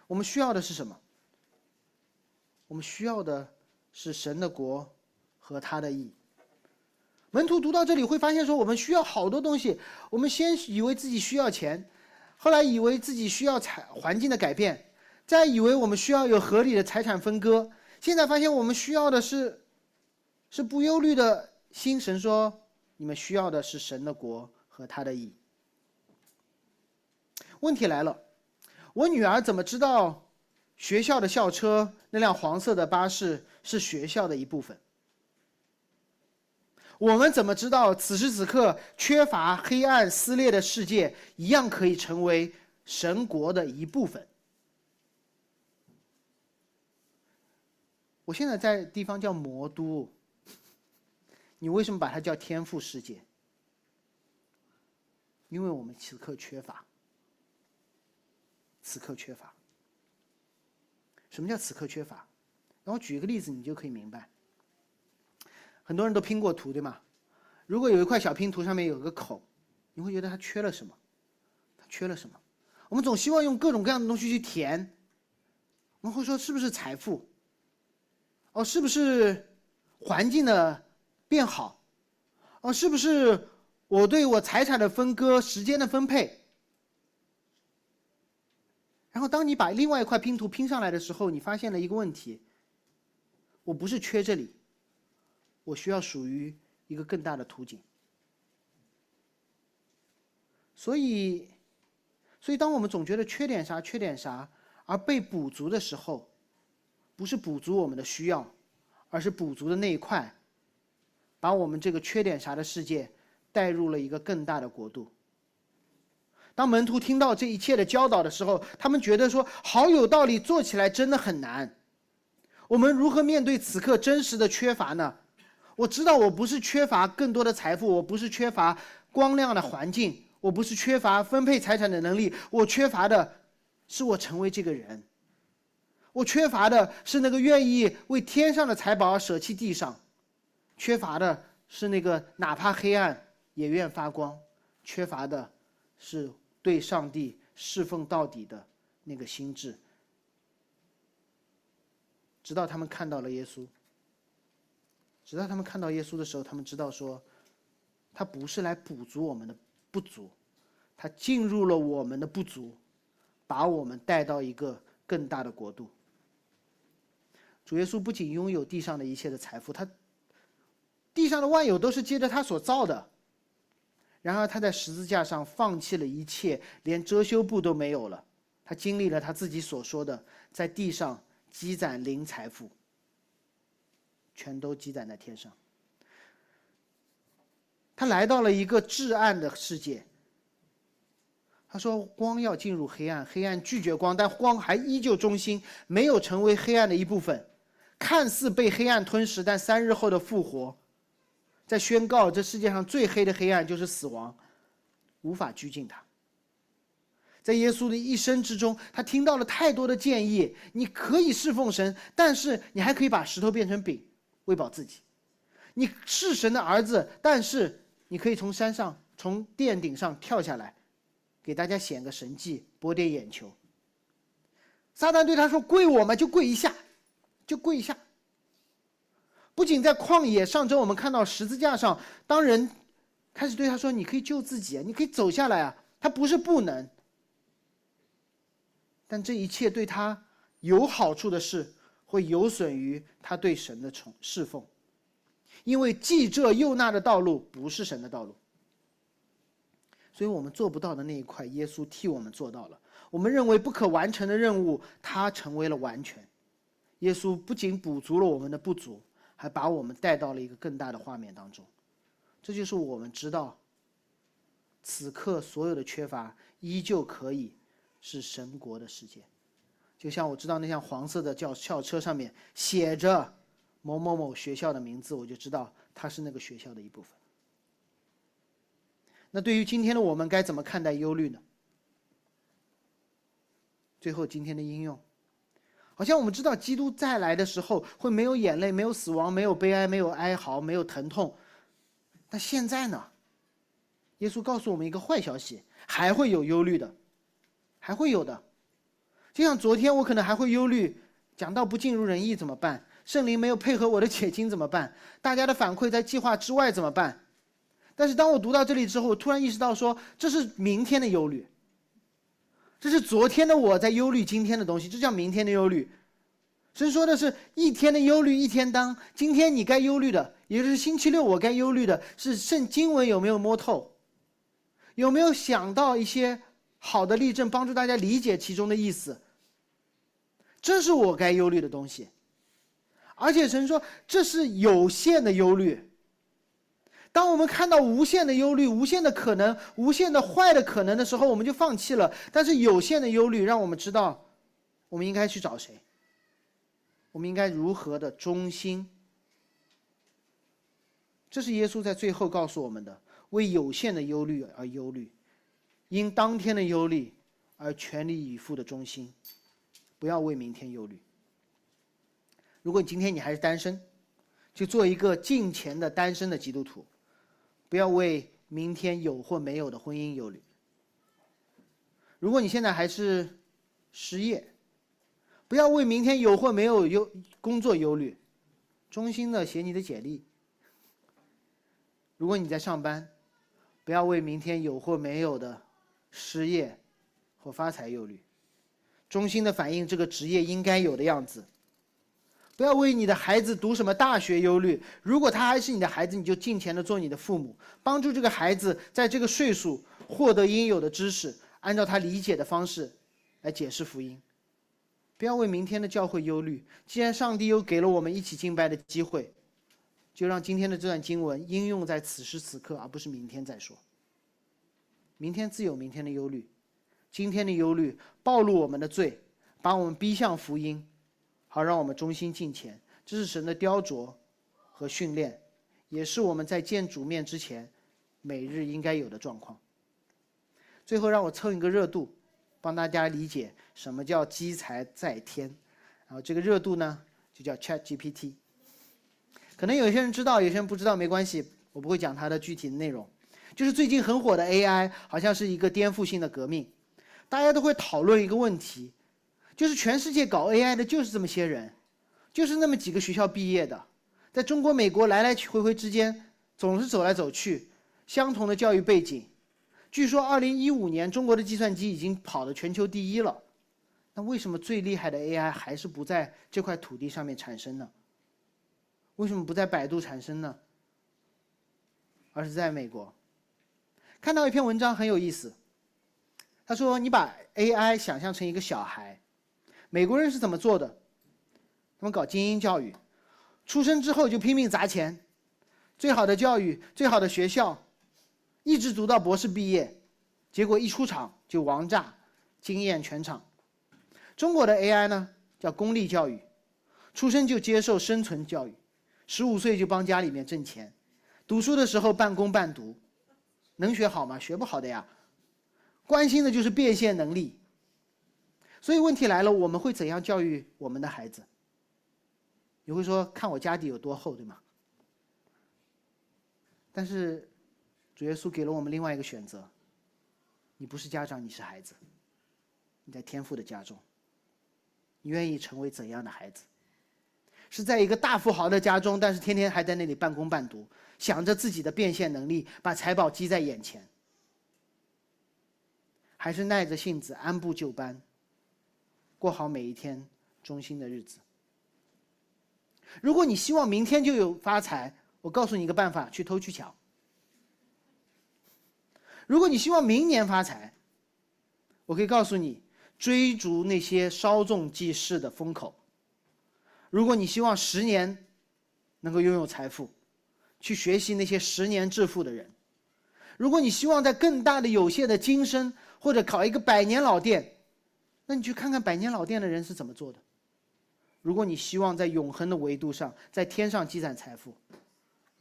我们需要的是什么？我们需要的。是神的国和他的义。门徒读到这里会发现说，我们需要好多东西。我们先以为自己需要钱，后来以为自己需要财环境的改变，再以为我们需要有合理的财产分割。现在发现我们需要的是，是不忧虑的心。神说，你们需要的是神的国和他的义。问题来了，我女儿怎么知道？学校的校车，那辆黄色的巴士是学校的一部分。我们怎么知道此时此刻缺乏黑暗撕裂的世界一样可以成为神国的一部分？我现在在地方叫魔都，你为什么把它叫天赋世界？因为我们此刻缺乏，此刻缺乏。什么叫此刻缺乏？然后举一个例子，你就可以明白。很多人都拼过图，对吗？如果有一块小拼图上面有个口，你会觉得它缺了什么？它缺了什么？我们总希望用各种各样的东西去填。我们会说是不是财富？哦，是不是环境的变好？哦，是不是我对我财产的分割、时间的分配？然后，当你把另外一块拼图拼上来的时候，你发现了一个问题：我不是缺这里，我需要属于一个更大的图景。所以，所以当我们总觉得缺点啥、缺点啥，而被补足的时候，不是补足我们的需要，而是补足的那一块，把我们这个缺点啥的世界带入了一个更大的国度。当门徒听到这一切的教导的时候，他们觉得说好有道理，做起来真的很难。我们如何面对此刻真实的缺乏呢？我知道我不是缺乏更多的财富，我不是缺乏光亮的环境，我不是缺乏分配财产的能力，我缺乏的是我成为这个人。我缺乏的是那个愿意为天上的财宝而舍弃地上，缺乏的是那个哪怕黑暗也愿发光，缺乏的是对上帝侍奉到底的那个心智。直到他们看到了耶稣，直到他们看到耶稣的时候，他们知道说，他不是来补足我们的不足，他进入了我们的不足，把我们带到一个更大的国度。主耶稣不仅拥有地上的一切的财富，他地上的万有都是接着他所造的。然而他在十字架上放弃了一切，连遮羞布都没有了。他经历了他自己所说的，在地上积攒零财富，全都积攒在天上。他来到了一个至暗的世界。他说：“光要进入黑暗，黑暗拒绝光，但光还依旧中心，没有成为黑暗的一部分。”看似被黑暗吞噬，但三日后的复活，在宣告这世界上最黑的黑暗就是死亡，无法拘禁他。在耶稣的一生之中，他听到了太多的建议：你可以侍奉神，但是你还可以把石头变成饼，喂饱自己；你是神的儿子，但是你可以从山上、从殿顶上跳下来，给大家显个神迹，博点眼球。撒旦对他说：“跪我嘛，就跪一下。”就跪一下。不仅在旷野，上周我们看到十字架上，当人开始对他说：“你可以救自己，你可以走下来啊。”他不是不能，但这一切对他有好处的事，会有损于他对神的崇侍奉，因为既这又那的道路不是神的道路，所以我们做不到的那一块，耶稣替我们做到了。我们认为不可完成的任务，他成为了完全。耶稣不仅补足了我们的不足，还把我们带到了一个更大的画面当中。这就是我们知道，此刻所有的缺乏依旧可以是神国的世界。就像我知道那辆黄色的轿校车上面写着某某某学校的名字，我就知道它是那个学校的一部分。那对于今天的我们，该怎么看待忧虑呢？最后，今天的应用。好像我们知道，基督再来的时候会没有眼泪，没有死亡，没有悲哀，没有哀嚎，没有疼痛。那现在呢？耶稣告诉我们一个坏消息：还会有忧虑的，还会有的。就像昨天，我可能还会忧虑，讲到不尽如人意怎么办？圣灵没有配合我的解经怎么办？大家的反馈在计划之外怎么办？但是当我读到这里之后，突然意识到，说这是明天的忧虑。这是昨天的我在忧虑今天的东西，这叫明天的忧虑。神说的是一天的忧虑一天当，今天你该忧虑的，也就是星期六我该忧虑的是圣经文有没有摸透，有没有想到一些好的例证帮助大家理解其中的意思。这是我该忧虑的东西，而且神说这是有限的忧虑。当我们看到无限的忧虑、无限的可能、无限的坏的可能的时候，我们就放弃了。但是有限的忧虑让我们知道，我们应该去找谁？我们应该如何的忠心？这是耶稣在最后告诉我们的：为有限的忧虑而忧虑，因当天的忧虑而全力以赴的忠心，不要为明天忧虑。如果今天你还是单身，就做一个近前的单身的基督徒。不要为明天有或没有的婚姻忧虑。如果你现在还是失业，不要为明天有或没有忧工作忧虑，衷心的写你的简历。如果你在上班，不要为明天有或没有的失业或发财忧虑，衷心的反映这个职业应该有的样子。不要为你的孩子读什么大学忧虑。如果他还是你的孩子，你就尽钱的做你的父母，帮助这个孩子在这个岁数获得应有的知识，按照他理解的方式来解释福音。不要为明天的教会忧虑。既然上帝又给了我们一起敬拜的机会，就让今天的这段经文应用在此时此刻，而不是明天再说。明天自有明天的忧虑，今天的忧虑暴露我们的罪，把我们逼向福音。好，让我们忠心敬虔，这是神的雕琢和训练，也是我们在见主面之前每日应该有的状况。最后，让我蹭一个热度，帮大家理解什么叫积财在天，然后这个热度呢就叫 Chat GPT。可能有些人知道，有些人不知道，没关系，我不会讲它的具体内容。就是最近很火的 AI，好像是一个颠覆性的革命，大家都会讨论一个问题，就是全世界搞 AI 的就是这么些人，就是那么几个学校毕业的，在中国、美国来来回回之间总是走来走去，相同的教育背景。据说2015年中国的计算机已经跑到全球第一了，那为什么最厉害的 AI 还是不在这块土地上面产生呢？为什么不在百度产生呢？而是在美国？看到一篇文章很有意思，他说：“你把 AI 想象成一个小孩，美国人是怎么做的？他们搞精英教育，出生之后就拼命砸钱，最好的教育、最好的学校，一直读到博士毕业，结果一出场就王炸，惊艳全场。中国的 AI 呢，叫公立教育，出生就接受生存教育，十五岁就帮家里面挣钱，读书的时候半工半读。”能学好吗？学不好的呀。关心的就是变现能力。所以问题来了，我们会怎样教育我们的孩子？你会说看我家底有多厚，对吗？但是主耶稣给了我们另外一个选择：你不是家长，你是孩子。你在天赋的家中，你愿意成为怎样的孩子？是在一个大富豪的家中，但是天天还在那里半工半读。想着自己的变现能力，把财宝积在眼前，还是耐着性子按部就班，过好每一天中心的日子。如果你希望明天就有发财，我告诉你一个办法：去偷去抢。如果你希望明年发财，我可以告诉你，追逐那些稍纵即逝的风口。如果你希望十年能够拥有财富，去学习那些十年致富的人。如果你希望在更大的有限的今生，或者考一个百年老店，那你去看看百年老店的人是怎么做的。如果你希望在永恒的维度上，在天上积攒财富，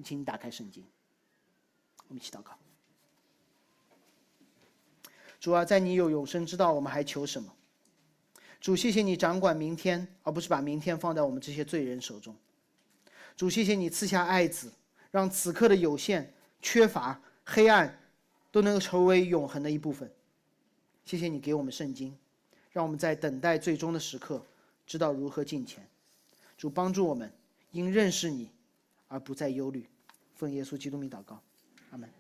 请你打开圣经。我们一起祷告。主啊，在你有永生之道，我们还求什么？主，谢谢你掌管明天，而不是把明天放在我们这些罪人手中。主，谢谢你赐下爱子。让此刻的有限、缺乏、黑暗，都能够成为永恒的一部分。谢谢你给我们圣经，让我们在等待最终的时刻，知道如何进前。主帮助我们，因认识你而不再忧虑。奉耶稣基督名祷告，阿门。